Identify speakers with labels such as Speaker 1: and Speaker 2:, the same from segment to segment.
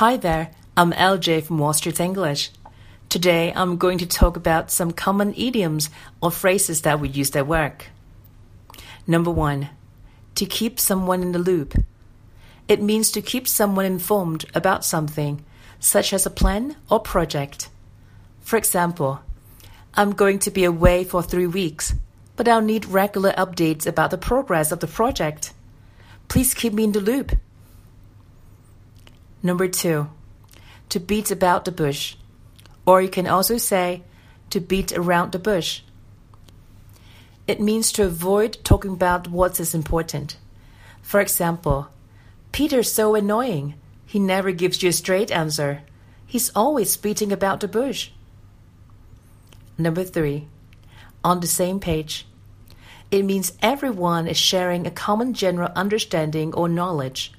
Speaker 1: Hi there, I'm LJ from Wall Street English. Today I'm going to talk about some common idioms or phrases that we use at work. Number one, to keep someone in the loop. It means to keep someone informed about something, such as a plan or project. For example, I'm going to be away for three weeks, but I'll need regular updates about the progress of the project. Please keep me in the loop. Number two, to beat about the bush. Or you can also say to beat around the bush. It means to avoid talking about what is important. For example, Peter's so annoying. He never gives you a straight answer. He's always beating about the bush. Number three, on the same page. It means everyone is sharing a common general understanding or knowledge.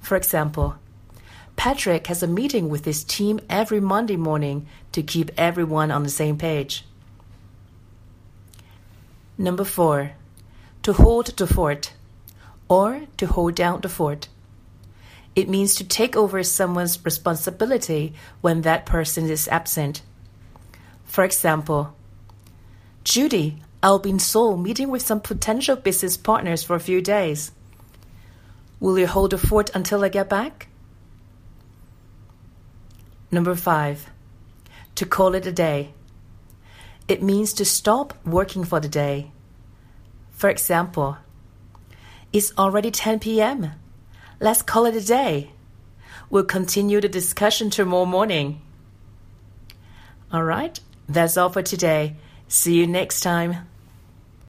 Speaker 1: For example, Patrick has a meeting with his team every Monday morning to keep everyone on the same page. Number four, to hold the fort or to hold down the fort. It means to take over someone's responsibility when that person is absent. For example, Judy, I'll be in Seoul meeting with some potential business partners for a few days. Will you hold the fort until I get back? Number five, to call it a day. It means to stop working for the day. For example, it's already 10 p.m. Let's call it a day. We'll continue the discussion tomorrow morning. All right, that's all for today. See you next time.